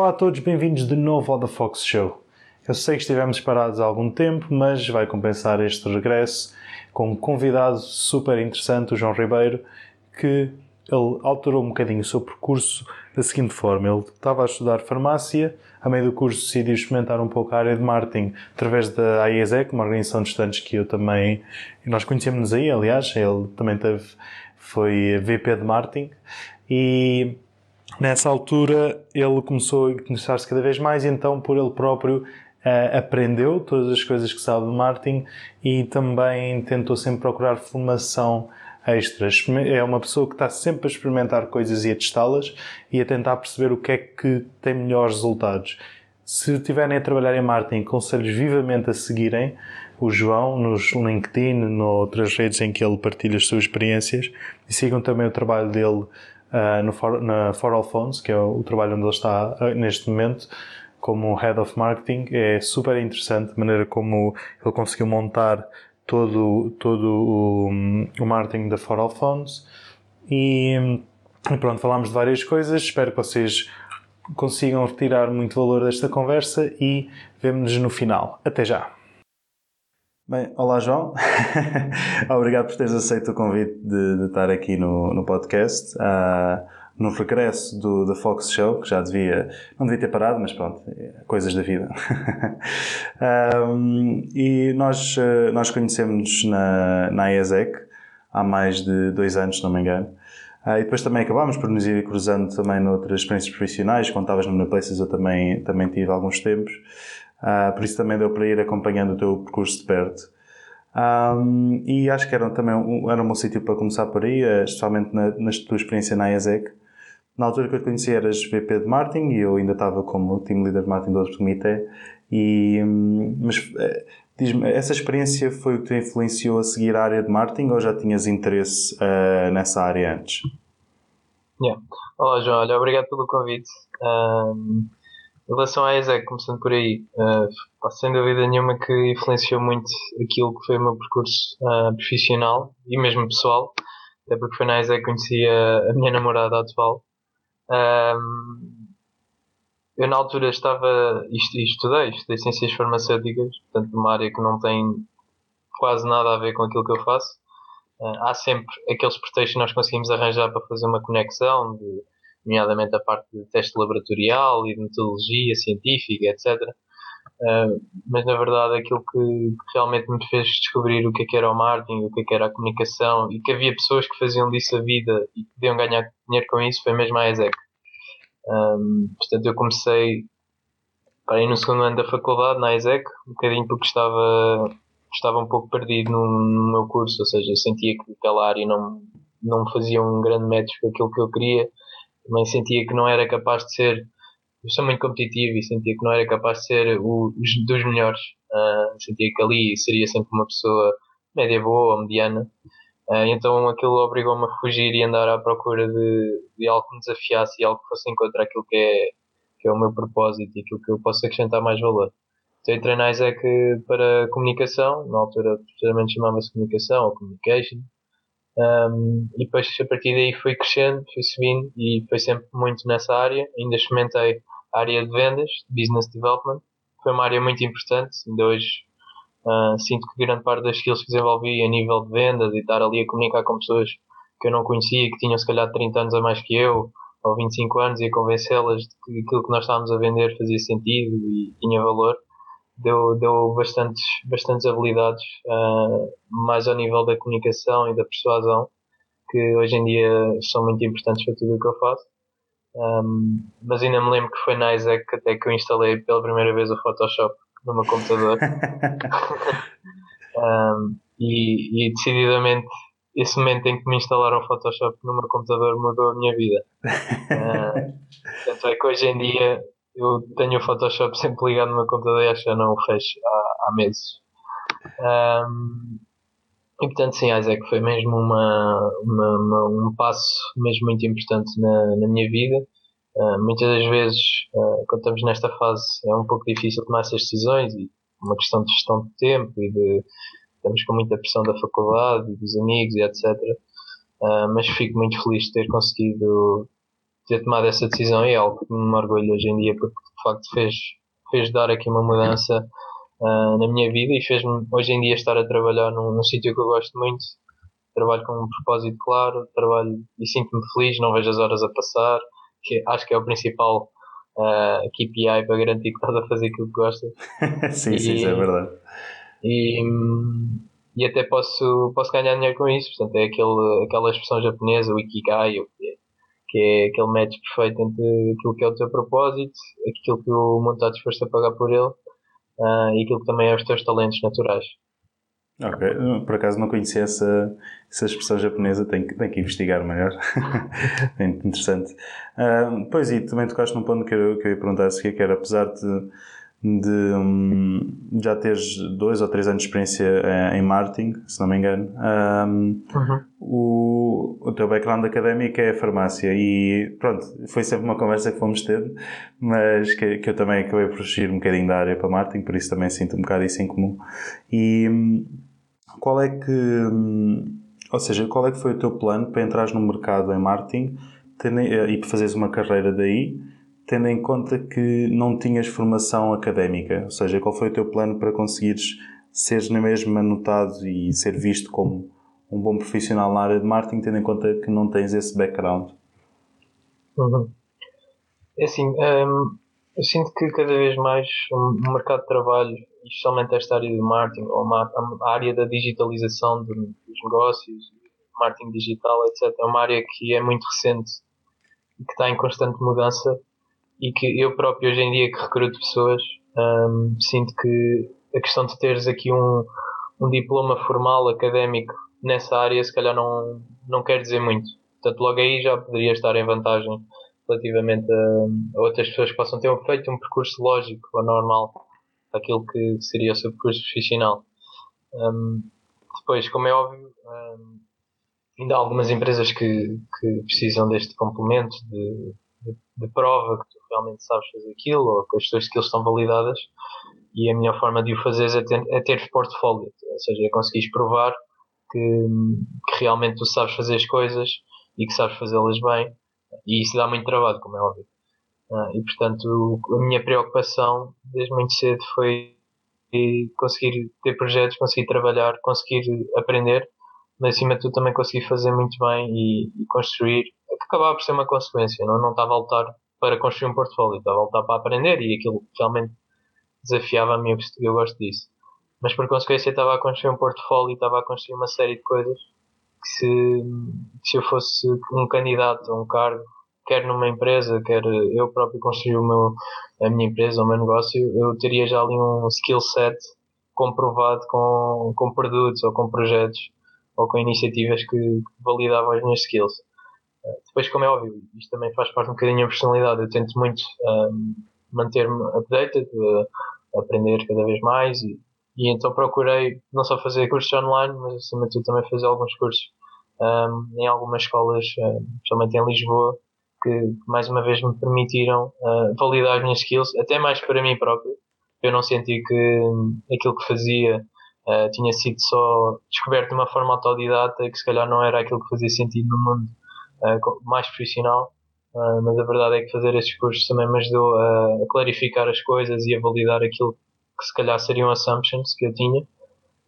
Olá a todos, bem-vindos de novo ao The Fox Show. Eu sei que estivemos parados há algum tempo, mas vai compensar este regresso com um convidado super interessante, o João Ribeiro, que ele alterou um bocadinho o seu percurso da seguinte forma. Ele estava a estudar farmácia, a meio do curso decidiu experimentar um pouco a área de marketing através da AIESEC, uma organização de estudantes que eu também, nós conhecemos aí, aliás, ele também teve, foi VP de marketing e Nessa altura, ele começou a interessar-se cada vez mais, e então, por ele próprio, uh, aprendeu todas as coisas que sabe de marketing e também tentou sempre procurar formação extra. É uma pessoa que está sempre a experimentar coisas e a testá-las e a tentar perceber o que é que tem melhores resultados. Se estiverem a trabalhar em marketing, aconselho vivamente a seguirem o João nos LinkedIn, noutras redes em que ele partilha as suas experiências e sigam também o trabalho dele uh, no for, na For All Phones, que é o, o trabalho onde ele está uh, neste momento, como Head of Marketing. É super interessante a maneira como ele conseguiu montar todo, todo o, o marketing da For All Phones. E, e pronto, falámos de várias coisas. Espero que vocês consigam retirar muito valor desta conversa e vemo-nos no final. Até já! Bem, olá João, obrigado por teres aceito o convite de, de estar aqui no, no podcast, uh, no regresso do da Fox Show, que já devia, não devia ter parado, mas pronto, é coisas da vida. um, e nós, uh, nós conhecemos na, na ESEC há mais de dois anos, se não me engano. Uh, e depois também acabámos por nos ir cruzando também noutras experiências profissionais. Quando estavas no Places eu também, também tive alguns tempos. Uh, por isso também deu para ir acompanhando o teu percurso de perto. Um, e acho que era também um, era um bom sítio para começar por aí, eh, especialmente na, na tua experiência na IASEC. Na altura que eu te conheci eras VP de marketing e eu ainda estava como team leader de marketing do outro comitê. E, hum, mas eh, diz-me, essa experiência foi o que te influenciou a seguir a área de marketing ou já tinhas interesse uh, nessa área antes? Yeah. Olá João, olha, obrigado pelo convite. Um, em relação à ESEC, começando por aí, uh, sem dúvida nenhuma que influenciou muito aquilo que foi o meu percurso uh, profissional e mesmo pessoal, até porque foi na ESEC que conheci a, a minha namorada atual. Um, eu na altura estava, isto, estudei, estudei ciências farmacêuticas, portanto numa área que não tem quase nada a ver com aquilo que eu faço. Uh, há sempre aqueles pretextos que nós conseguimos arranjar para fazer uma conexão de nomeadamente a parte de teste laboratorial e de metodologia científica, etc. Uh, mas na verdade aquilo que, que, realmente me fez descobrir o que, é que era o marketing, o que, é que era a comunicação e que havia pessoas que faziam disso a vida e que podiam ganhar dinheiro com isso foi mesmo a ESEC. Um, portanto, eu comecei para ir no segundo ano da faculdade, na ESEC, um bocadinho porque estava, estava um pouco perdido no, no meu curso, ou seja, eu sentia que aquela área não, não me fazia um grande match com aquilo que eu queria também sentia que não era capaz de ser. Eu sou muito competitivo e sentia que não era capaz de ser o, dos melhores. Uh, sentia que ali seria sempre uma pessoa média boa ou mediana. Uh, então aquilo obrigou-me a fugir e andar à procura de, de algo que me desafiasse e algo que fosse encontrar aquilo que é, que é o meu propósito e aquilo que eu posso acrescentar mais valor. Então entrei na ISEC para comunicação, na altura precisamente chamava-se comunicação ou communication. Um, e depois a partir daí foi crescendo, foi subindo e foi sempre muito nessa área. Ainda experimentei a área de vendas, business development, foi uma área muito importante. Ainda hoje uh, sinto que grande parte das skills que desenvolvi a nível de vendas e estar ali a comunicar com pessoas que eu não conhecia, que tinham se calhar 30 anos a mais que eu, ou 25 anos, e a convencê-las de que aquilo que nós estávamos a vender fazia sentido e tinha valor deu, deu bastantes, bastantes habilidades, uh, mais ao nível da comunicação e da persuasão, que hoje em dia são muito importantes para tudo o que eu faço. Um, mas ainda me lembro que foi na Isaac até que eu instalei pela primeira vez o Photoshop no meu computador. um, e, e decididamente esse momento em que me instalaram o Photoshop no meu computador mudou a minha vida. Uh, tanto é que hoje em dia eu tenho o Photoshop sempre ligado e acho que já não o fecho há, há meses. Um, e portanto, sim, Isaac foi mesmo uma, uma, uma, um passo mesmo muito importante na, na minha vida. Uh, muitas das vezes, uh, quando estamos nesta fase, é um pouco difícil tomar essas decisões e uma questão de gestão de tempo e de estamos com muita pressão da faculdade e dos amigos e etc. Uh, mas fico muito feliz de ter conseguido ter tomado essa decisão e é algo que me orgulho hoje em dia porque de facto fez, fez dar aqui uma mudança uh, na minha vida e fez-me hoje em dia estar a trabalhar num, num sítio que eu gosto muito. Trabalho com um propósito claro, trabalho e sinto-me feliz, não vejo as horas a passar, que acho que é o principal uh, KPI para garantir que estás a fazer aquilo que gostas. sim, e, sim, isso é verdade. E, e até posso, posso ganhar dinheiro com isso, portanto é aquele, aquela expressão japonesa, o Ikigai, que é aquele match perfeito entre aquilo que é o teu propósito, aquilo que o mundo está disposto a pagar por ele uh, e aquilo que também é os teus talentos naturais. Ok, por acaso não conhecia essa, essa expressão japonesa, tenho que, tenho que investigar melhor. é interessante. Uh, pois, e também tocaste num ponto que eu, que eu ia perguntar a seguir, que era, apesar de, de um, já teres dois ou três anos de experiência eh, em marketing, se não me engano, um, uhum. o, o teu background académico é a farmácia e pronto, foi sempre uma conversa que fomos ter, mas que, que eu também acabei por fugir um bocadinho da área para marketing, por isso também sinto um bocado isso em comum. E hum, qual é que, hum, ou seja, qual é que foi o teu plano para entrar no mercado em marketing e para fazeres uma carreira daí? Tendo em conta que não tinhas formação académica? Ou seja, qual foi o teu plano para conseguires ser na mesma notado e ser visto como um bom profissional na área de marketing, tendo em conta que não tens esse background? Uhum. É assim, hum, eu sinto que cada vez mais o mercado de trabalho, especialmente esta área de marketing, ou a área da digitalização dos negócios, marketing digital, etc., é uma área que é muito recente e que está em constante mudança e que eu próprio hoje em dia que recruto pessoas um, sinto que a questão de teres aqui um, um diploma formal académico nessa área se calhar não, não quer dizer muito. Portanto, logo aí já poderia estar em vantagem relativamente a, a outras pessoas que possam ter feito um percurso lógico ou normal aquilo que seria o seu percurso profissional. Um, depois, como é óbvio, um, ainda há algumas empresas que, que precisam deste complemento de, de, de prova que tu realmente sabes fazer aquilo ou que as tuas skills estão validadas e a melhor forma de o fazer é ter, é portfólio, ou seja, é conseguires provar que, que, realmente tu sabes fazer as coisas e que sabes fazê-las bem e isso dá muito trabalho, como é óbvio. Uh, e portanto, a minha preocupação desde muito cedo foi conseguir ter projetos, conseguir trabalhar, conseguir aprender, mas acima de tudo também conseguir fazer muito bem e, e construir, acabava por ser uma consequência, não, não estava a lutar para construir um portfólio, estava a voltar para aprender e aquilo realmente desafiava-me e eu gosto disso. Mas por consequência estava a construir um portfólio estava a construir uma série de coisas que se, se eu fosse um candidato a um cargo, quer numa empresa, quer eu próprio construir o meu, a minha empresa, o meu negócio, eu teria já ali um skill set comprovado com, com produtos ou com projetos ou com iniciativas que validavam as minhas skills. Depois, como é óbvio, isto também faz parte um bocadinho da personalidade. Eu tento muito um, manter-me updated, uh, aprender cada vez mais e, e, então procurei não só fazer cursos online, mas acima de tudo também fazer alguns cursos um, em algumas escolas, um, principalmente em Lisboa, que mais uma vez me permitiram uh, validar as minhas skills, até mais para mim próprio. Eu não senti que um, aquilo que fazia uh, tinha sido só descoberto de uma forma autodidata e que se calhar não era aquilo que fazia sentido no mundo uh, mais profissional, uh, mas a verdade é que fazer estes cursos também me ajudou a, a, clarificar as coisas e a validar aquilo que se calhar seriam assumptions que eu tinha,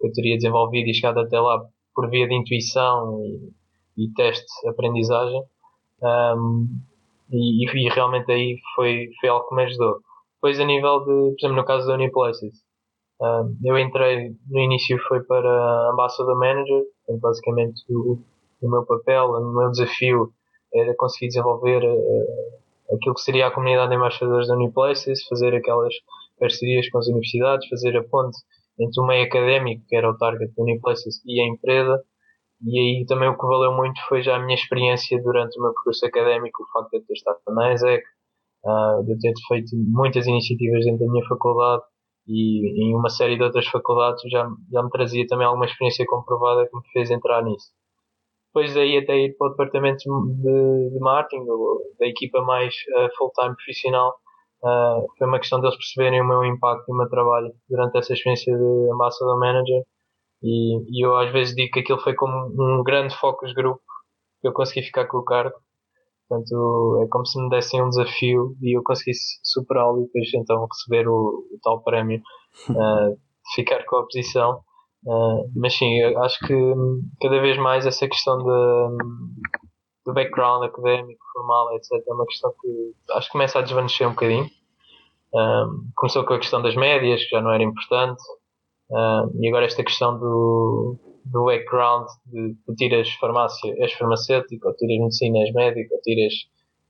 que eu teria desenvolvido e chegado até lá por via de intuição e, e teste aprendizagem. Um, e, e, realmente aí foi, foi algo que me ajudou. Depois a nível de, por exemplo, no caso da Uniplaces, um, eu entrei, no início foi para Ambassador Manager, basicamente o, o meu papel, o meu desafio era conseguir desenvolver uh, aquilo que seria a comunidade de embaixadores da Uniplaces, fazer aquelas parcerias com as universidades, fazer a ponte entre o meio académico, que era o target da Uniplaces, e a empresa. E aí também o que valeu muito foi já a minha experiência durante o meu percurso académico, o facto de eu ter estado na ESEC, uh, de eu ter feito muitas iniciativas dentro da minha faculdade e em uma série de outras faculdades já, já me trazia também alguma experiência comprovada que me fez entrar nisso depois daí até ir para o departamento de, de marketing, da equipa mais uh, full-time profissional, uh, foi uma questão deles perceberem o meu impacto e o meu trabalho durante essa experiência de Ambassador Manager. E, e eu às vezes digo que aquilo foi como um grande focus group que eu consegui ficar com o cargo. Portanto, é como se me dessem um desafio e eu conseguisse superá-lo e depois então receber o, o tal prémio, uh, ficar com a posição. Uh, mas sim, acho que cada vez mais essa questão de, do background académico, formal, etc., é uma questão que acho que começa a desvanecer um bocadinho. Um, começou com a questão das médias, que já não era importante, e agora esta questão do, do background de tiras farmácia, és farmacêutico, ou tiras medicina, és médico, ou tiras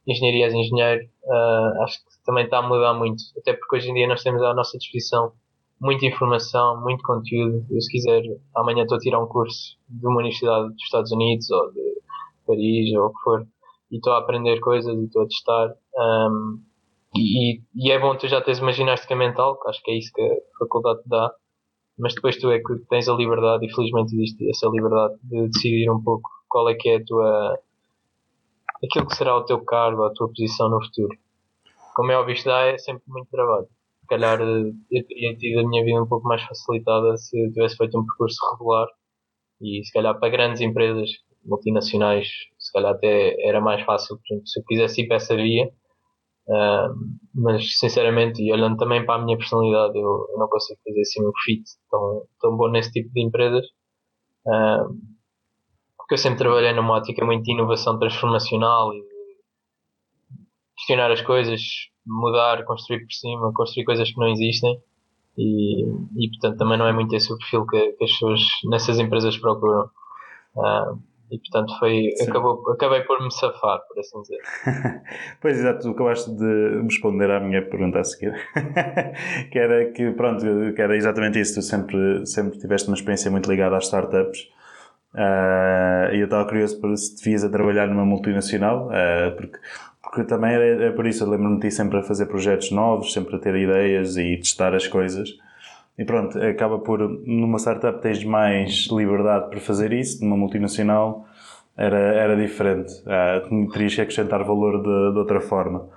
engenharia, és engenheiro, uh, acho que também está a mudar muito, até porque hoje em dia nós temos à nossa disposição muita informação, muito conteúdo. Eu, se quiser, amanhã estou a tirar um curso de uma universidade dos Estados Unidos ou de Paris ou o que for, e estou a aprender coisas e estou a testar. Um, e, e, é bom tu já teres uma ginástica mental, que acho que é isso que a faculdade te dá, mas depois tu é que tens a liberdade, e felizmente existe essa liberdade de decidir um pouco qual é que é a tua aquilo que será o teu cargo, a tua posição no futuro. Como é óbvio, isto dá é sempre muito trabalho. Calhar eh, eu teria tido a minha vida um pouco mais facilitada se tivesse feito um percurso regular e se calhar para grandes empresas multinacionais, se calhar até era mais fácil, exemplo, se eu quisesse ir para essa via. Uh, mas sinceramente, e olhando também para a minha personalidade, eu, eu não consigo fazer assim um fit tão, tão bom nesse tipo de empresas. Uh, porque eu sempre trabalhei numa ótica muito de inovação transformacional e questionar as coisas, mudar, construir por cima, construir coisas que não existem. E, e portanto também não é muito esse o perfil que, que as pessoas nessas empresas procuram. Uh, e portanto foi, acabou, acabei por me safar, por assim dizer. pois exato, tu acabaste de responder à minha pergunta a seguir. que era que, pronto, que era exatamente isso, tu sempre, sempre tiveste uma experiência muito ligada às startups. Uh, e eu estava curioso para se devias a trabalhar numa multinacional, uh, porque, porque também é, é por isso, eu lembro-me de ti sempre a fazer projetos novos, sempre a ter ideias e testar as coisas. E pronto, acaba por, numa startup tens mais liberdade para fazer isso, numa multinacional era, era diferente. Uh, terias que acrescentar valor de, de outra forma.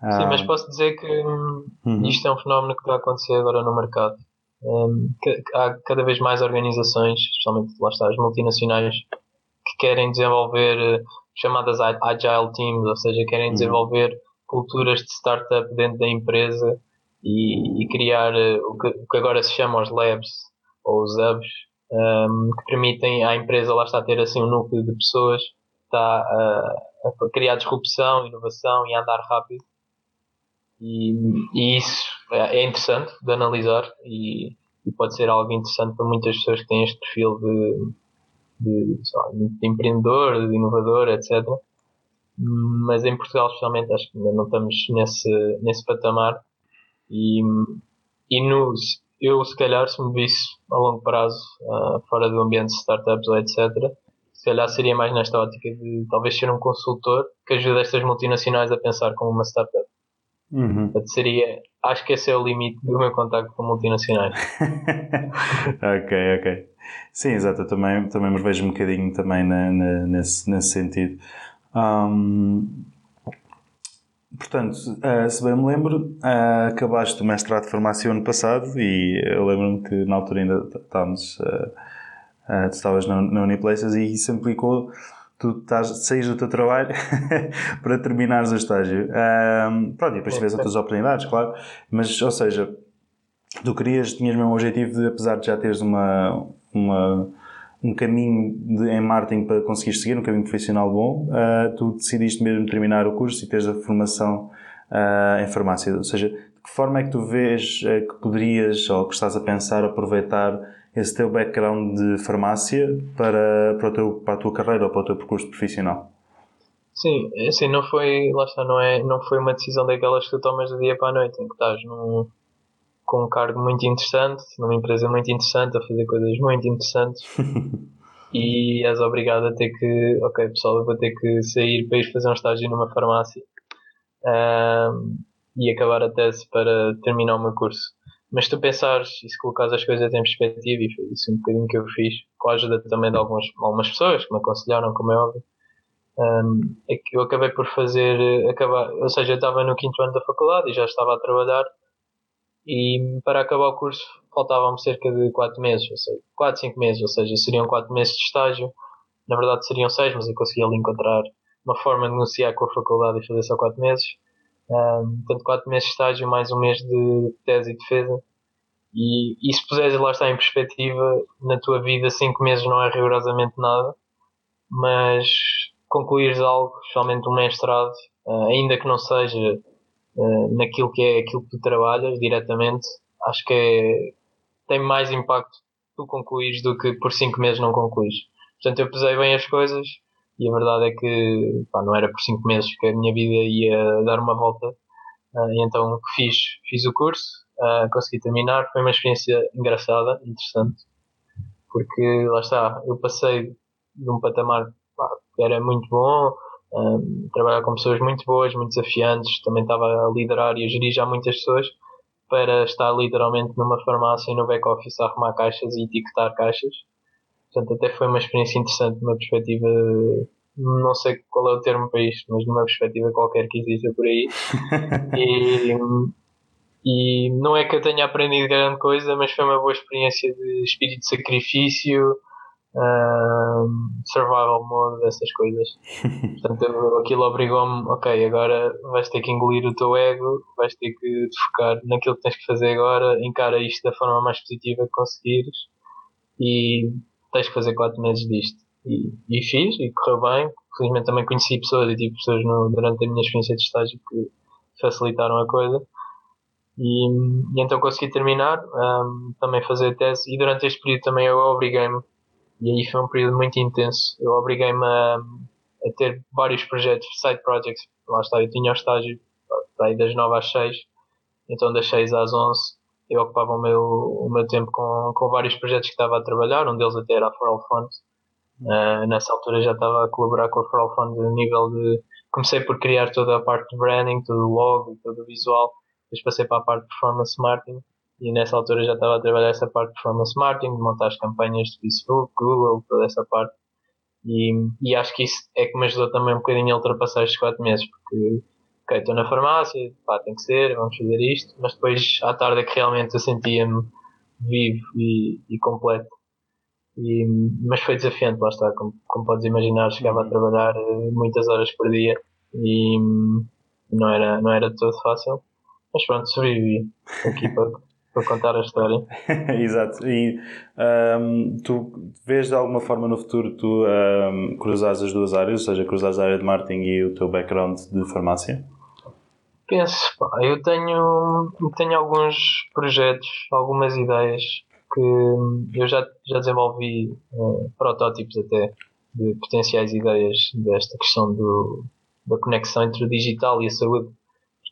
Sim, mas posso dizer que hum, uhum. isto é um fenómeno que está a acontecer agora no mercado. Um, que, há cada vez mais organizações, especialmente lá está, as multinacionais, que querem desenvolver eh, chamadas agile teams, ou seja, querem uhum. desenvolver culturas de startup dentro da empresa e, e criar uh, o, que, o, que, agora se chama os labs ou os hubs, um, que permitem à empresa lá está a ter assim um núcleo de pessoas está a, a criar disrupção, inovação e andar rápido. E, e isso é, é interessante de analisar e, e, pode ser algo interessante para muitas pessoas que têm este perfil de, de, de empreendedor, de inovador, etc. Mas em Portugal, especialmente, acho que ainda não estamos nesse, nesse patamar e, e no, eu, se calhar, se me visse a longo prazo, uh, fora do ambiente de startups ou etc., se calhar seria mais nesta ótica de talvez ser um consultor que ajude estas multinacionais a pensar como uma startup. Uhum. Portanto, seria, acho que esse é o limite do meu contacto com multinacionais. ok, ok. Sim, exato, eu também, também me vejo um bocadinho também na, na, nesse, nesse sentido. Um, Portanto, uh, se bem me lembro, uh, acabaste o mestrado de farmácia ano passado e eu lembro-me que na altura ainda estávamos, uh, tu estavas na, na Uniplaces e isso implicou tu estás, saís do teu trabalho para terminares o estágio. pronto, e depois tiveste outras oportunidades, claro, mas, ou seja, tu querias, tinhas mesmo o objetivo de, apesar de já teres uma, uma um caminho de, em marketing para conseguir seguir, um caminho profissional bom, uh, tu decidiste mesmo terminar o curso e teres a formação uh, em farmácia. Ou seja, de que forma é que tu vês uh, que poderias, ou que estás a pensar, aproveitar esse teu background de farmácia para, para, o teu, para a tua carreira ou para o teu percurso profissional? Sim, assim, não foi, lá está, não, é, não foi uma decisão daquelas que tu tomas do dia para a noite, em que estás num, com um cargo muito interessante, numa empresa muito interessante, a fazer coisas muito interessantes. e és obrigado a ter que, ok pessoal, eu vou ter que sair para ir fazer um estágio numa farmácia um, e acabar a tese para terminar o meu curso. Mas se tu pensares e se colocares as coisas em perspectiva, e foi isso um bocadinho que eu fiz, com a ajuda também de algumas, algumas pessoas que me aconselharam, como é óbvio, um, é que eu acabei por fazer, acabar, ou seja, eu estava no quinto ano da faculdade e já estava a trabalhar e para acabar o curso faltavam-me cerca de 4 meses, ou seja, 4, 5 meses, ou seja, seriam 4 meses de estágio. Na verdade seriam 6, mas eu consegui ali encontrar uma forma de negociar com a faculdade e fazer só 4 meses. Portanto, 4 meses de estágio, mais um mês de tese e defesa. E, e se puseres lá está em perspectiva, na tua vida 5 meses não é rigorosamente nada, mas concluires algo, especialmente um mestrado, uh, ainda que não seja uh, naquilo que é aquilo que tu trabalhas diretamente, acho que é, tem mais impacto tu concluires do que por 5 meses não concluís. Portanto, eu pesei bem as coisas e a verdade é que pá, não era por 5 meses que a minha vida ia dar uma volta. Uh, e então fiz, fiz o curso, uh, consegui terminar. Foi uma experiência engraçada, interessante, porque lá está, eu passei de um patamar pá, que era muito bom, um, trabalhar com pessoas muito boas, muito desafiantes, também estava a liderar e a gerir já muitas pessoas, para estar literalmente numa farmácia no back-office a arrumar caixas e etiquetar caixas. Portanto, até foi uma experiência interessante, uma perspectiva, não sei qual é o termo para isto, mas numa perspectiva qualquer que exista por aí. e, e não é que eu tenha aprendido grande coisa, mas foi uma boa experiência de espírito de sacrifício, survival mode, essas coisas. Portanto, aquilo obrigou-me, ok, agora vais ter que engolir o teu ego, vais ter que focar naquilo que tens que fazer agora, encara isto da forma mais positiva que conseguires e tens que fazer 4 meses disto. E, e fiz, e correu bem. Felizmente também conheci pessoas e tive pessoas no, durante a minha experiência de estágio que facilitaram a coisa. E, e então consegui terminar, um, também fazer a tese, e durante este período também eu obriguei-me e aí foi um período muito intenso. Eu obriguei-me a, a, ter vários projetos, side projects. Lá está, eu tinha o estágio aí das 9 às 6, então das 6 às 11 eu ocupava o meu, o meu tempo com, com vários projetos que estava a trabalhar, um deles até era a For All Fund. Uh, nessa altura já estava a colaborar com a For All Fund a nível de. Comecei por criar toda a parte de branding, todo o logo, todo o visual, depois passei para a parte de performance marketing e nessa altura já estava a trabalhar essa parte de performance marketing, de montar as campanhas de Facebook, Google, toda essa parte. E, e acho que isso é que me ajudou também um bocadinho a ultrapassar estes 4 meses, porque, ok, estou na farmácia, pá, tem que ser, vamos fazer isto, mas depois à tarde é que realmente eu sentia-me vivo e, e completo. E, mas foi desafiante, lá está, como, como podes imaginar, chegava a trabalhar eh, muitas horas por dia e não era, não era todo fácil, mas pronto, sobrevivi aqui para, para contar a história. Exato. E um, tu vês de alguma forma no futuro tu um, cruzares as duas áreas, ou seja, cruzares a área de marketing e o teu background de farmácia? Penso, pá, eu tenho, tenho alguns projetos, algumas ideias que eu já, já desenvolvi uh, protótipos até de potenciais ideias desta questão do, da conexão entre o digital e a saúde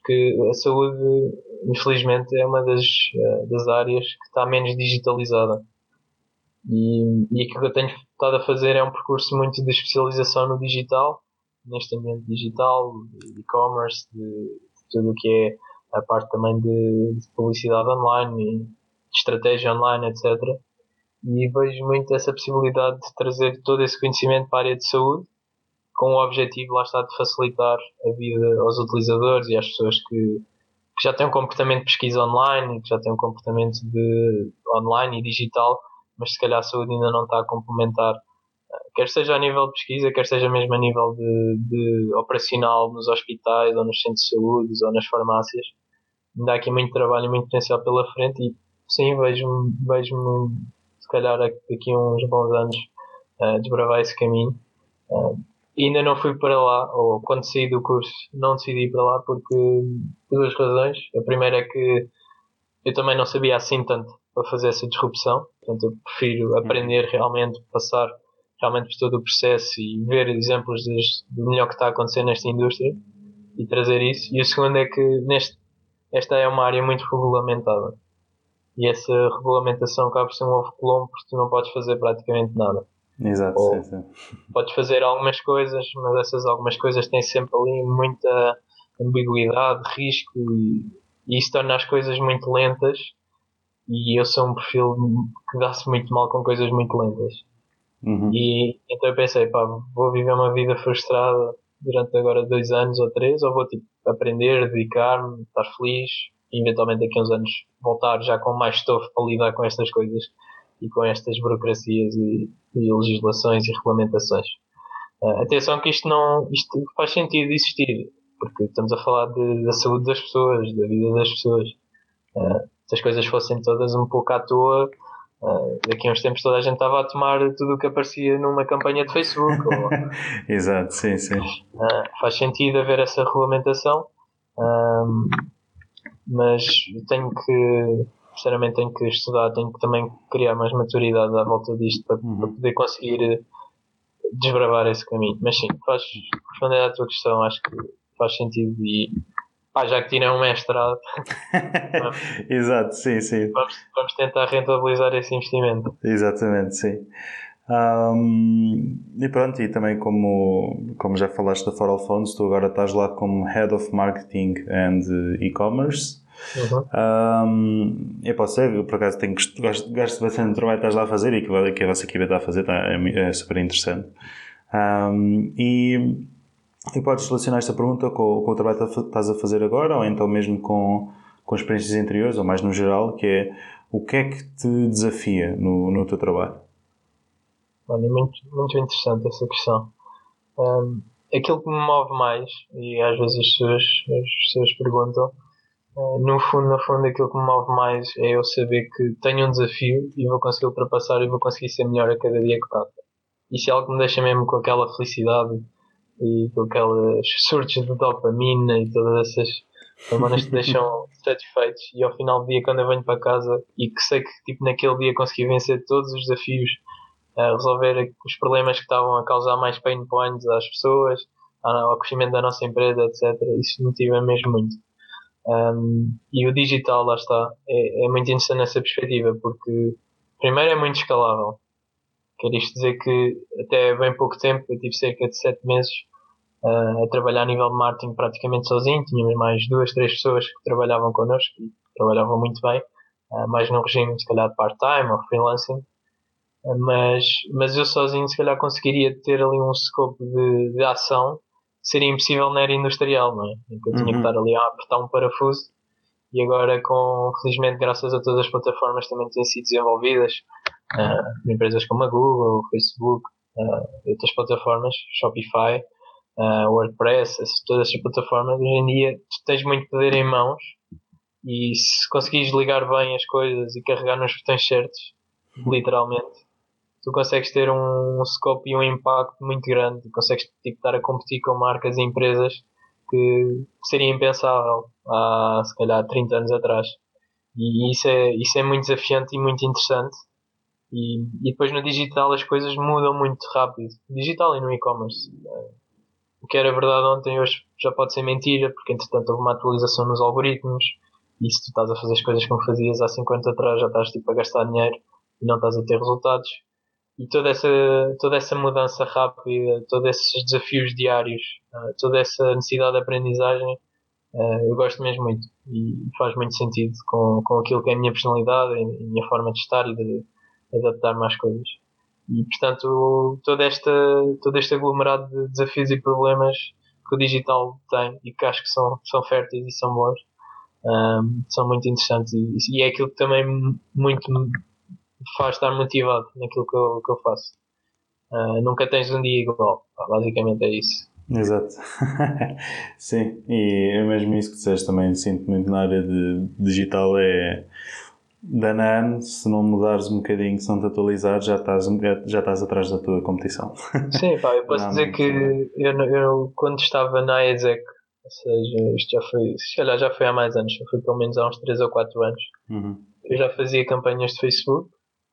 porque a saúde, infelizmente, é uma das, eh, das áreas que está menos digitalizada. E, e aquilo que eu tenho estado a fazer é um percurso muito de especialização no digital, neste ambiente digital, de e-commerce, de, tudo o que é a parte também de, de publicidade online, de estratégia online, etc. E vejo muito essa possibilidade de trazer todo esse conhecimento para a área de saúde com o objetivo, lá está, de facilitar a vida aos utilizadores e às pessoas que, que já têm um comportamento de pesquisa online, que já têm um comportamento de online e digital, mas se calhar a saúde ainda não está a complementar, quer seja a nível de pesquisa, quer seja mesmo a nível de, de operacional nos hospitais ou nos centros de saúde ou nas farmácias. Ainda há aqui muito trabalho e muito potencial pela frente e sim, vejo-me vejo se calhar daqui a uns bons anos uh, desbravar esse caminho. Uh, ainda não fui para lá, ou quando saí do curso não decidi ir para lá porque por duas razões. A primeira é que eu também não sabia assim tanto para fazer essa disrupção, portanto eu prefiro uhum. aprender realmente, passar realmente por todo o processo e ver exemplos do melhor que está a acontecer nesta indústria e trazer isso. E o segundo é que neste, esta é uma área muito regulamentada. E essa regulamentação por ser um ovo colombo porque tu não podes fazer praticamente nada. Exato, sim, sim. Podes fazer algumas coisas, mas essas algumas coisas têm sempre ali muita ambiguidade, risco e, e isso torna as coisas muito lentas. E eu sou um perfil que dá-se muito mal com coisas muito lentas. Uhum. E então eu pensei, pá, vou viver uma vida frustrada durante agora dois anos ou três, ou vou tipo, aprender, dedicar-me, estar feliz e eventualmente daqui a uns anos voltar já com mais estofo para lidar com estas coisas e com estas burocracias e, e legislações e regulamentações. Uh, atenção que isto não isto faz sentido existir, porque estamos a falar de, da saúde das pessoas, da vida das pessoas. Uh, se as coisas fossem todas um pouco à toa, uh, daqui a uns tempos toda a gente estava a tomar tudo o que aparecia numa campanha de Facebook. ou, Exato, sim, sim. faz sentido haver essa regulamentação, mas tenho que, sinceramente, tenho que estudar, tenho que também criar mais maturidade à volta disto para, uhum. para poder conseguir desbravar esse caminho. Mas sim, faz responder à tua questão, acho que faz sentido e pá, já que tirei um mestrado vamos, Exato, sim, sim. Vamos, vamos tentar rentabilizar esse investimento. Exatamente, sim. Um, e pronto, e também como, como já falaste da For Phones, tu agora estás lá como Head of Marketing and E-Commerce. Uhum. Um, eu posso ser, por acaso tenho, gosto, gosto bastante do trabalho que estás lá a fazer e que, que a vossa equipa está a fazer, tá, é, é super interessante. Um, e, e podes relacionar esta pergunta com, com, o trabalho que estás a fazer agora ou então mesmo com, com experiências anteriores ou mais no geral, que é o que é que te desafia no, no teu trabalho? Olha, muito, muito interessante essa questão. Um, aquilo que me move mais, e às vezes as pessoas, as pessoas perguntam, uh, no fundo, no fundo, aquilo que me move mais é eu saber que tenho um desafio e vou conseguir ultrapassar e vou conseguir ser melhor a cada dia que passa. Isso é algo que me deixa mesmo com aquela felicidade e com aquelas surtos de dopamina e todas essas hormonas que deixam satisfeitos. E ao final do dia, quando eu venho para casa e que sei que tipo, naquele dia consegui vencer todos os desafios a resolver os problemas que estavam a causar mais pain points às pessoas, ao crescimento da nossa empresa, etc. Isso motiva mesmo muito. Um, e o digital, lá está, é, é, muito interessante nessa perspectiva, porque primeiro é muito escalável. Quer isto dizer que até bem pouco tempo, eu tive cerca de 7 meses uh, a trabalhar a nível de marketing praticamente sozinho, tínhamos mais duas, três pessoas que trabalhavam connosco e trabalhavam muito bem, uh, mais no regime se calhar de part-time ou freelancing, mas, mas eu sozinho se calhar conseguiria ter ali um scope de, de ação seria impossível na era industrial, não é? eu tinha uhum. que estar ali a apertar um parafuso e agora com, felizmente graças a todas as plataformas também têm sido desenvolvidas uh, empresas como a Google, o Facebook uh, outras plataformas, Shopify uh, WordPress, todas essas plataformas hoje em dia tu tens muito poder em mãos e se conseguires ligar bem as coisas e carregar nos botões certos literalmente tu consegues ter um, um scope e um impacto muito grande, consegues tipo, estar a competir com marcas e empresas que seria impensável há se calhar 30 anos atrás. E isso é, isso é muito desafiante e muito interessante. E, e depois no digital as coisas mudam muito rápido. Digital e no e-commerce. O que era verdade ontem hoje já pode ser mentira, porque entretanto houve uma atualização nos algoritmos. E se tu estás a fazer as coisas como fazias há 50 atrás, já estás tipo a gastar dinheiro e não estás a ter resultados e toda essa, toda essa mudança rápida, todos esses desafios diários, uh, toda essa necessidade de aprendizagem, uh, eu gosto mesmo muito e faz muito sentido com, com aquilo que é a minha personalidade, a minha forma de estar e de adaptar-me às coisas. E portanto, toda esta, todo este aglomerado de desafios e problemas que o digital tem e que acho que são, são férteis e são bons, um, são muito interessantes e, e é aquilo que também muito faz estar motivado naquilo que eu, que eu faço. Uh, nunca tens um dia igual, basicamente é isso. Exato. Sim, e é mesmo isso que disseste também. Sinto muito na área de digital. É da se não mudares um bocadinho, se não te atualizares, já estás, já estás atrás da tua competição. Sim, pá, eu posso não, dizer que eu, eu, quando estava na ESEC, ou seja, isto já foi, se calhar já foi há mais anos, foi pelo menos há uns 3 ou 4 anos, uhum. eu já fazia campanhas de Facebook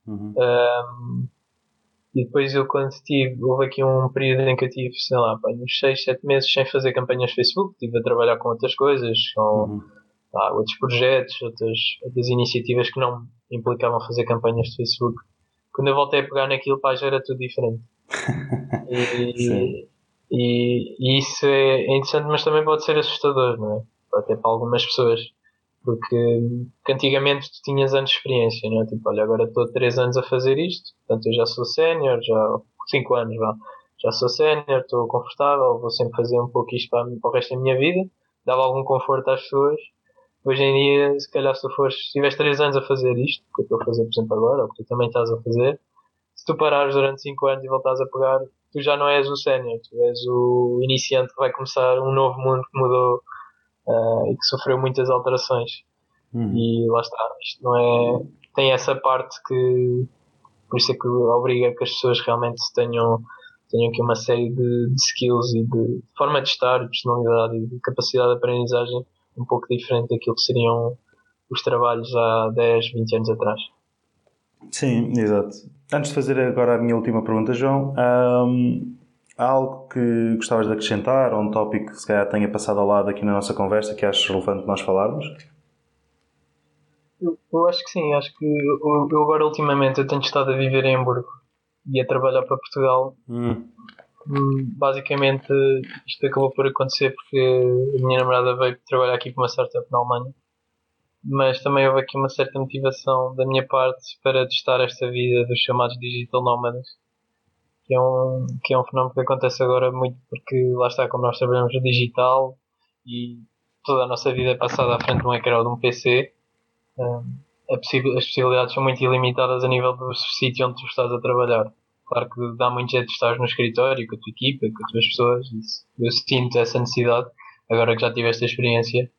Uhum. Um, e depois eu quando tive, houve aqui um período em que eu tive, sei lá, uns 6, 7 meses sem fazer campanhas Facebook, estive a trabalhar com outras coisas, com uhum. Pá, outros projetos, outras, outras iniciativas que não implicavam fazer campanhas de Facebook. Quando eu voltei a pegar naquilo, pá, já era tudo diferente. e, e, e, isso é, interessante, mas também pode ser assustador, não é? Até para algumas pessoas. Porque, antigamente tu tinhas anos de experiência, não é? Tipo, olha, agora estou 3 anos a fazer isto, portanto eu já sou sénior, já 5 anos, vá. Já sou sénior, estou confortável, vou sempre fazer um pouco isto para, para o resto da minha vida, dava algum conforto às pessoas. Hoje em dia, se calhar se tu fores, se tiveres 3 anos a fazer isto, que eu estou a fazer, por exemplo, agora, ou que tu também estás a fazer, se tu parares durante 5 anos e voltares a pegar, tu já não és o sénior, tu és o iniciante que vai começar um novo mundo que mudou uh, e que sofreu muitas alterações. Hum. E lá está, isto não é. Tem essa parte que. Por isso é que obriga que as pessoas realmente tenham, tenham aqui uma série de, de skills e de, de forma de estar, de personalidade e de capacidade de aprendizagem um pouco diferente daquilo que seriam os trabalhos há 10, 20 anos atrás. Sim, exato. Antes de fazer agora a minha última pergunta, João, hum, há algo que gostavas de acrescentar ou um tópico que se calhar tenha passado ao lado aqui na nossa conversa que achas relevante nós falarmos? Eu, eu acho que sim, acho que eu, eu, agora ultimamente eu tenho estado a viver em Hamburgo e a trabalhar para Portugal. Hum. Basicamente isto acabou por acontecer porque a minha namorada veio trabalhar aqui para uma startup na Alemanha mas também houve aqui uma certa motivação da minha parte para testar esta vida dos chamados digital nómadas, que é um, que é um fenómeno que acontece agora muito porque lá está, como nós trabalhamos no digital e toda a nossa vida é passada à frente de um ecrã ou de um PC, um, possi as possibilidades são muito ilimitadas a nível do sítio onde tu estás a trabalhar. Claro que dá muito jeito de estar no escritório, com a tua equipa, com as tuas pessoas, isso. eu sinto essa necessidade, agora que já tive esta experiência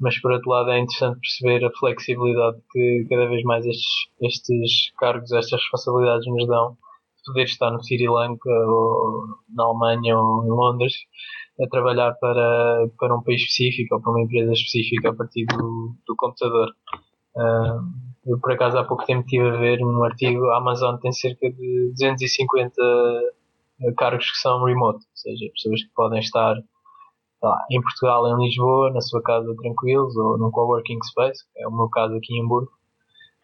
mas por outro lado é interessante perceber a flexibilidade que cada vez mais estes, estes cargos, estas responsabilidades nos dão. Poder estar no Sri Lanka ou na Alemanha ou em Londres a trabalhar para, para um país específico ou para uma empresa específica a partir do, do computador. Uh, eu por acaso há pouco tempo estive a ver um artigo, a Amazon tem cerca de 250 cargos que são remote, ou seja, pessoas que podem estar lá, em Portugal, em Lisboa, na sua casa tranquilos ou num coworking space, é o meu caso aqui em Hamburgo,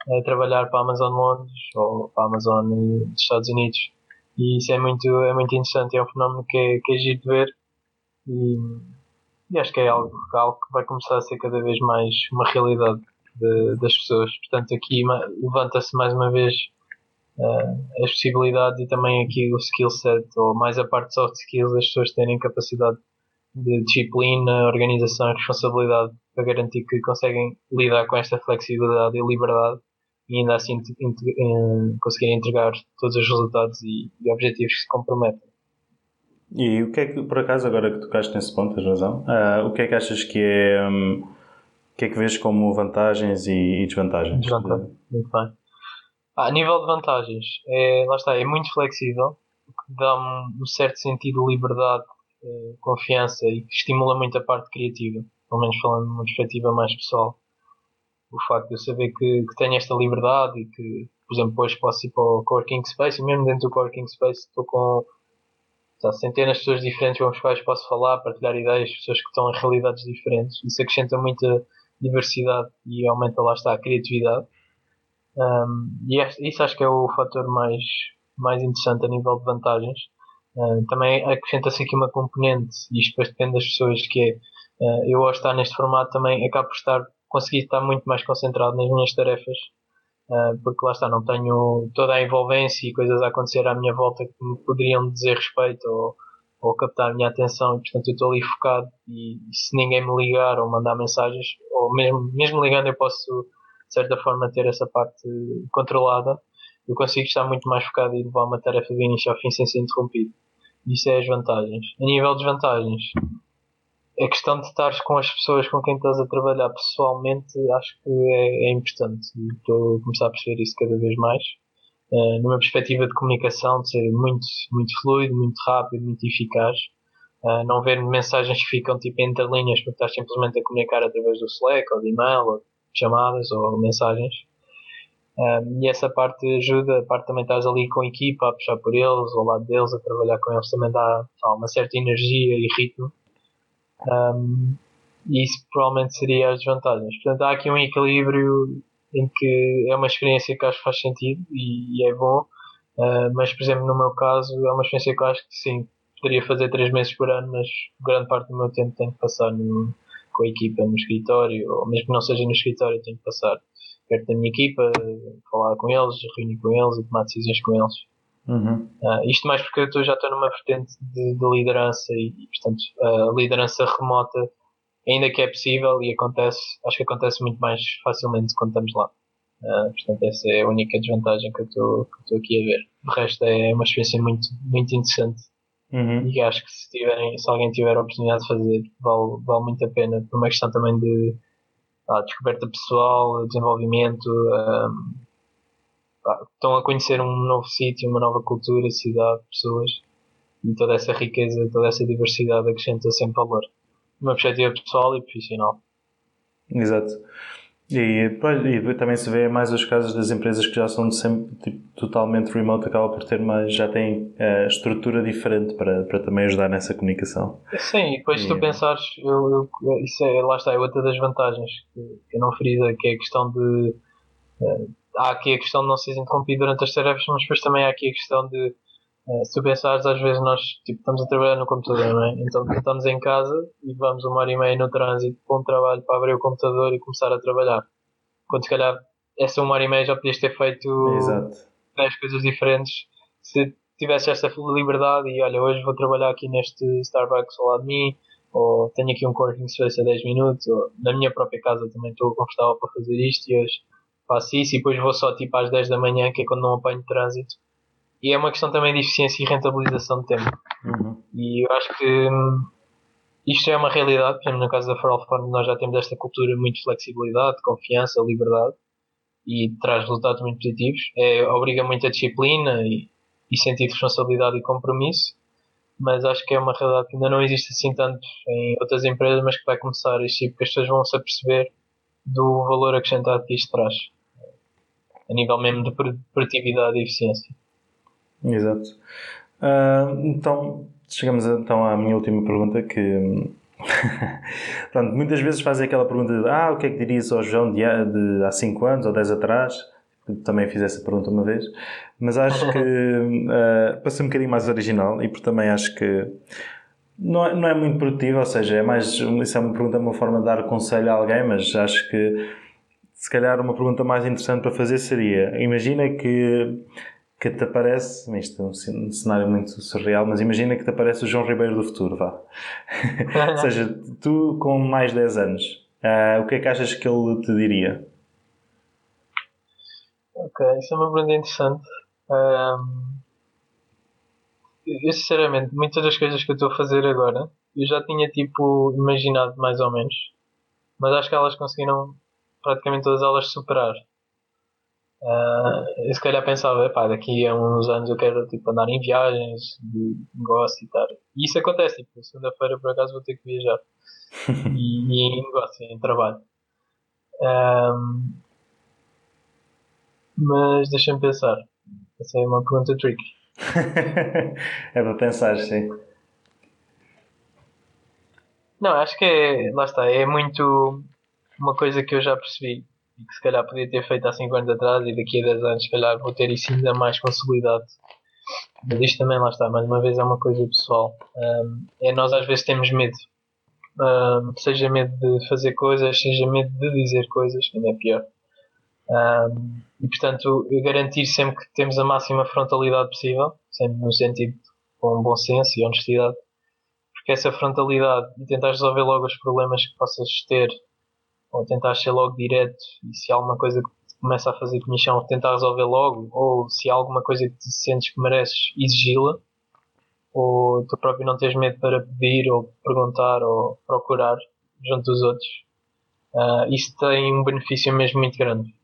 a trabalhar para a Amazon Londres ou para a Amazon dos Estados Unidos. E isso é muito, é muito interessante, é um fenómeno que é, que é giro de ver e, e acho que é algo, algo que vai começar a ser cada vez mais uma realidade de, das pessoas. Portanto, aqui levanta-se mais uma vez uh, as possibilidades e também aqui o skill set, ou mais a parte soft skills, as pessoas terem capacidade de disciplina, organização e responsabilidade para garantir que conseguem lidar com esta flexibilidade e liberdade e ainda assim conseguirem entregar todos os resultados e, e, objetivos que se comprometem. E o que é que, por acaso, agora que tocaste nesse ponto, tens razão, uh, o que é que achas que é. Um, que é que vês como vantagens e, e desvantagens? Desvantagem. Muito bem. Ah, a nível de vantagens, é, lá está, é muito flexível, que dá um, certo sentido de liberdade eh, confiança e estimula muito a parte criativa, pelo menos falando numa perspectiva mais pessoal. O facto de eu saber que, que tenho esta liberdade e que, por exemplo, hoje posso ir para o Coworking Space e mesmo dentro do Coworking Space estou com centenas de pessoas diferentes com as quais posso falar, partilhar ideias, pessoas que estão em realidades diferentes. Isso acrescenta muita diversidade e aumenta lá está a criatividade. Um, e isso acho que é o fator mais, mais interessante a nível de vantagens. Uh, também acrescenta-se aqui uma componente, e isto depois depende das pessoas, que é uh, eu ao estar neste formato também acabo por estar, conseguir estar muito mais concentrado nas minhas tarefas, uh, porque lá está, não tenho toda a envolvência e coisas a acontecer à minha volta que me poderiam dizer respeito ou, ou captar a minha atenção, e portanto eu estou ali focado e, e se ninguém me ligar ou mandar mensagens, ou mesmo, mesmo ligando eu posso de certa forma ter essa parte controlada, eu consigo estar muito mais focado e levar uma tarefa de início ao fim sem ser interrompido. Isso é as vantagens. A nível de vantagens, a questão de estares com as pessoas com quem estás a trabalhar pessoalmente acho que é, é importante. Estou a começar a perceber isso cada vez mais. Uh, numa perspectiva de comunicação, de ser muito, muito fluido, muito rápido, muito eficaz. Uh, não ver mensagens que ficam tipo entre linhas porque estás simplesmente a comunicar através do Slack ou de e-mail ou chamadas ou mensagens. Um, e essa parte ajuda, a parte também estás ali com a equipa, a puxar por eles, ao lado deles, a trabalhar com eles também dá uma certa energia e ritmo. Um, e isso provavelmente seria as desvantagens. Portanto, há aqui um equilíbrio em que é uma experiência que acho que faz sentido e, e é bom, uh, mas, por exemplo, no meu caso, é uma experiência que acho que sim, poderia fazer 3 meses por ano, mas grande parte do meu tempo tenho que passar no, com a equipa no escritório, ou mesmo que não seja no escritório, tenho que passar perto da minha equipa, falar com eles, reunir com eles e tomar decisões com eles. Uhum. Uh, isto mais porque eu já estou numa vertente de, de, liderança e, portanto, a liderança remota, ainda que é possível e acontece, acho que acontece muito mais facilmente quando estamos lá. Uh, portanto, essa é a única desvantagem que eu estou aqui a ver. O resto é uma experiência muito, muito interessante Uhum. E acho que se, tiverem, se alguém tiver a oportunidade de fazer, vale, vale muito a pena. Por uma questão também de ah, descoberta pessoal, desenvolvimento. Um, ah, estão a conhecer um novo sítio, uma nova cultura, cidade, pessoas. E toda essa riqueza, toda essa diversidade acrescenta sempre valor. Uma perspectiva pessoal e profissional. Exato. E, e também se vê mais os casos das empresas que já são sempre tipo, totalmente remote, acaba por ter mais, já têm uh, estrutura diferente para, para também ajudar nessa comunicação. Sim, e depois se tu pensares, eu, eu, isso é, lá está, é outra das vantagens que, que eu não frisa, que é a questão de. Uh, há aqui a questão de não ser interrompido durante as tarefas, mas depois também há aqui a questão de Uh, se tu pensares, às vezes nós tipo, estamos a trabalhar no computador, não é? Então estamos em casa e vamos uma hora e meia no trânsito para um trabalho para abrir o computador e começar a trabalhar. Quando se calhar essa uma hora e meia já podias ter feito Exato. 10 coisas diferentes se tivesse esta liberdade e olha, hoje vou trabalhar aqui neste Starbucks ao lado de mim, ou tenho aqui um coworking space a 10 minutos, ou na minha própria casa também estou confortável para fazer isto e hoje faço isso e depois vou só tipo às 10 da manhã, que é quando não apanho trânsito e é uma questão também de eficiência e rentabilização de tempo. Uhum. E eu acho que hum, isto é uma realidade, por exemplo, no caso da For All Fund nós já temos esta cultura muito de flexibilidade, confiança, liberdade e traz resultados muito positivos. É, obriga muita disciplina e, e sentido de responsabilidade e compromisso, mas acho que é uma realidade que ainda não existe assim tanto em outras empresas, mas que vai começar a existir porque as pessoas vão se aperceber do valor acrescentado que isto traz, a nível mesmo de produtividade e eficiência. Exato. Uh, então, chegamos então à minha última pergunta que... Pronto, muitas vezes fazem aquela pergunta de ah, o que é que dirias ao João de, de há 5 anos ou 10 atrás? Também fiz essa pergunta uma vez, mas acho que uh, para ser um bocadinho mais original e porque também acho que não é, não é muito produtivo, ou seja, é mais, isso é uma pergunta, uma forma de dar conselho a alguém, mas acho que se calhar uma pergunta mais interessante para fazer seria: imagina que que te aparece, isto é um cenário muito surreal, mas imagina que te aparece o João Ribeiro do futuro, vá. Ou seja, tu com mais 10 anos, uh, o que é que achas que ele te diria? Ok, isso é uma pergunta interessante. Um, eu sinceramente, muitas das coisas que eu estou a fazer agora, eu já tinha tipo imaginado mais ou menos, mas acho que elas conseguiram praticamente todas elas superar. Uh, eu se calhar pensava, pá, daqui a uns anos eu quero tipo, andar em viagens de negócio e tal. E isso acontece, tipo, segunda-feira por acaso vou ter que viajar. e, e em negócio, em trabalho. Um, mas deixa-me pensar. Essa é uma pergunta tricky. é para pensar, sim. Não, acho que é, lá está, é muito uma coisa que eu já percebi e que se calhar podia ter feito há 5 anos atrás e daqui a 10 anos se calhar vou ter isso ainda mais consolidado. Mas isto também lá está, mais uma vez é uma coisa pessoal. Um, é nós às vezes temos medo. Um, seja medo de fazer coisas, seja medo de dizer coisas, que ainda é pior. Um, e portanto, garantir sempre que temos a máxima frontalidade possível, sempre no sentido com bom senso e honestidade, porque essa frontalidade e tentar resolver logo os problemas que possas ter ou tentar ser logo direto e se há alguma coisa que te começa a fazer comichão, tentar resolver logo, ou se há alguma coisa que te sentes que mereces exigi-la, ou tu próprio não tens medo para pedir ou perguntar ou procurar junto dos outros, uh, isso tem um benefício mesmo muito grande.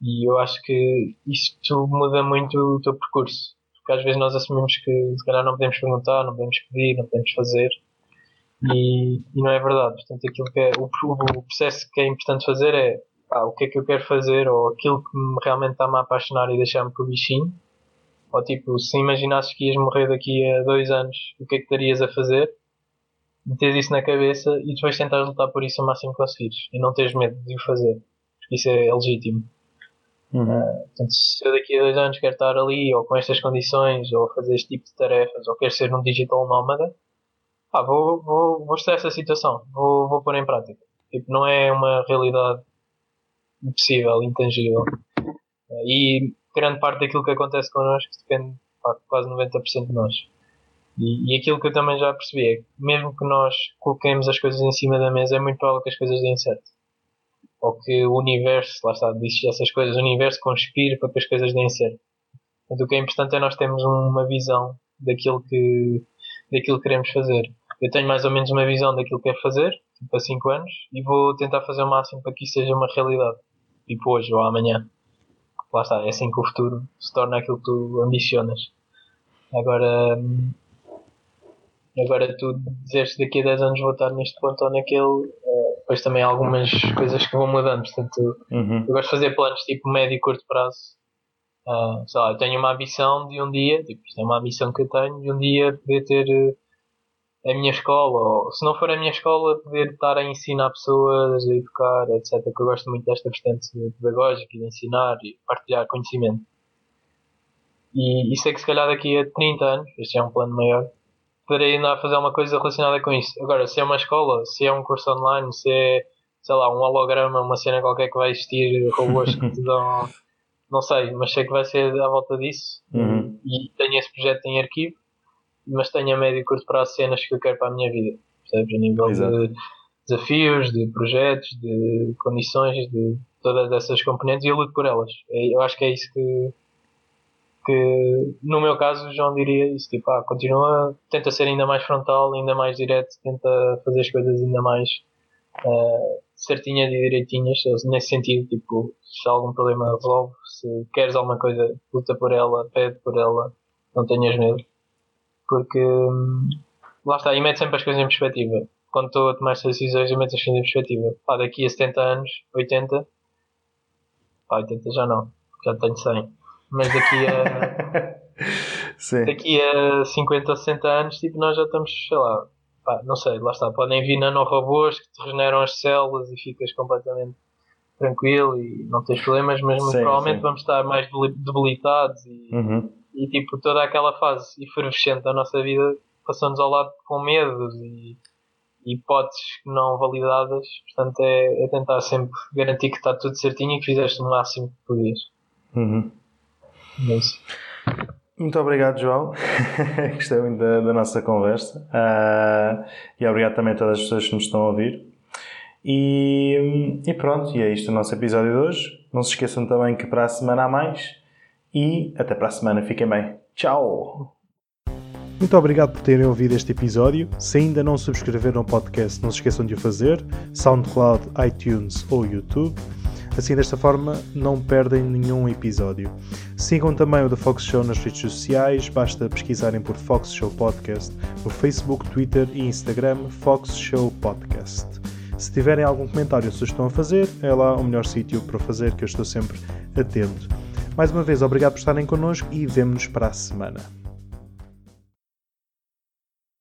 E eu acho que isto muda muito o teu percurso. Porque às vezes nós assumimos que se calhar não podemos perguntar, não podemos pedir, não podemos fazer e, e não é verdade. Portanto, aquilo que é, o, o processo que é importante fazer é pá, o que é que eu quero fazer ou aquilo que me realmente está-me a apaixonar e deixar-me com o bichinho. Ou tipo, se imaginasses que ias morrer daqui a dois anos, o que é que estarias a fazer? Meteres isso na cabeça e depois tentares lutar por isso o máximo que conseguires e não teres medo de o fazer, porque isso é legítimo. Uhum. Uh, portanto, se eu daqui a dois anos quero estar ali ou com estas condições ou fazer este tipo de tarefas ou quero ser um digital nómada, ah, vou, vou, vou estar essa situação, vou, vou pôr em prática. Tipo, não é uma realidade impossível, intangível. E grande parte daquilo que acontece connosco depende pá, quase 90% de nós. E, e aquilo que eu também já percebi é que mesmo que nós coloquemos as coisas em cima da mesa, é muito provável que as coisas deem certo. Ou que o universo, lá está, disse essas coisas, o universo conspire para que as coisas deem certo. Portanto, o que é importante é nós termos uma visão daquilo que, daquilo que queremos fazer. Eu tenho mais ou menos uma visão daquilo que quero fazer, tipo, há 5 anos, e vou tentar fazer o máximo para que isso seja uma realidade, tipo hoje ou amanhã. Lá está, é assim que o futuro se torna aquilo que tu ambicionas. Agora, hum, agora tu dizeste daqui a 10 anos vou estar neste ponto ou naquele, uh, depois também há algumas coisas que vão mudando. Portanto, uhum. eu gosto de fazer planos tipo médio e curto prazo. Uh, sei lá, eu tenho uma ambição de um dia, tipo, isto é uma ambição que eu tenho, de um dia poder ter uh, a minha escola, ou se não for a minha escola, poder estar a ensinar pessoas, a educar, etc. Que eu gosto muito desta vertente pedagógica, de ensinar e partilhar conhecimento. E isso é que se calhar daqui a 30 anos, este é um plano maior, poderei ainda fazer uma coisa relacionada com isso. Agora, se é uma escola, se é um curso online, se é, sei lá, um holograma, uma cena qualquer que vai existir, robôs que te dão. Não sei, mas sei que vai ser à volta disso. Uhum. E tenho esse projeto em arquivo, mas tenho a médio e curto prazo cenas que eu quero para a minha vida. Percebes? A nível Exato. de desafios, de projetos, de condições, de todas essas componentes e eu luto por elas. É, eu acho que é isso que que no meu caso o João diria isso, tipo, ah, continua, tenta ser ainda mais frontal, ainda mais direto, tenta fazer as coisas ainda mais uh, certinhas e direitinhas, nesse sentido, tipo, se há algum problema resolve, se queres alguma coisa, luta por ela, pede por ela, não tenhas medo, porque hum, lá está, e mete sempre as coisas em perspectiva. Quando estou a tomar estas decisões, eu meto as coisas em perspectiva. Pá, daqui a 70 anos, 80, pá, 80 já não, já tenho 100 mas daqui a daqui a 50 ou 60 anos tipo, nós já estamos, sei lá, pá, não sei, lá está, podem vir nanorobôs que te regeneram as células e ficas completamente tranquilo e não tens problemas, mas sim, provavelmente sim. vamos estar mais debilitados e, uhum. E tipo toda aquela fase efervescente da nossa vida passamos ao lado com medos e hipóteses não validadas, portanto é, é tentar sempre garantir que está tudo certinho e que fizeste o máximo que podias. Uhum. Muito obrigado, João. Gostei muito da, da nossa conversa. Uh, e obrigado também a todas as pessoas que nos estão a ouvir. E, e pronto, e é isto o nosso episódio de hoje. Não se esqueçam também que para a semana há mais. E até para a semana. Fiquem bem. Tchau! Muito obrigado por terem ouvido este episódio. Se ainda não subscreveram o podcast, não se esqueçam de o fazer. SoundCloud, iTunes ou YouTube. Assim, desta forma, não perdem nenhum episódio. Sigam também o The Fox Show nas redes sociais, basta pesquisarem por Fox Show Podcast no Facebook, Twitter e Instagram Fox Show Podcast. Se tiverem algum comentário ou sugestão a fazer, é lá o melhor sítio para fazer, que eu estou sempre atento. Mais uma vez, obrigado por estarem connosco e vemo-nos para a semana.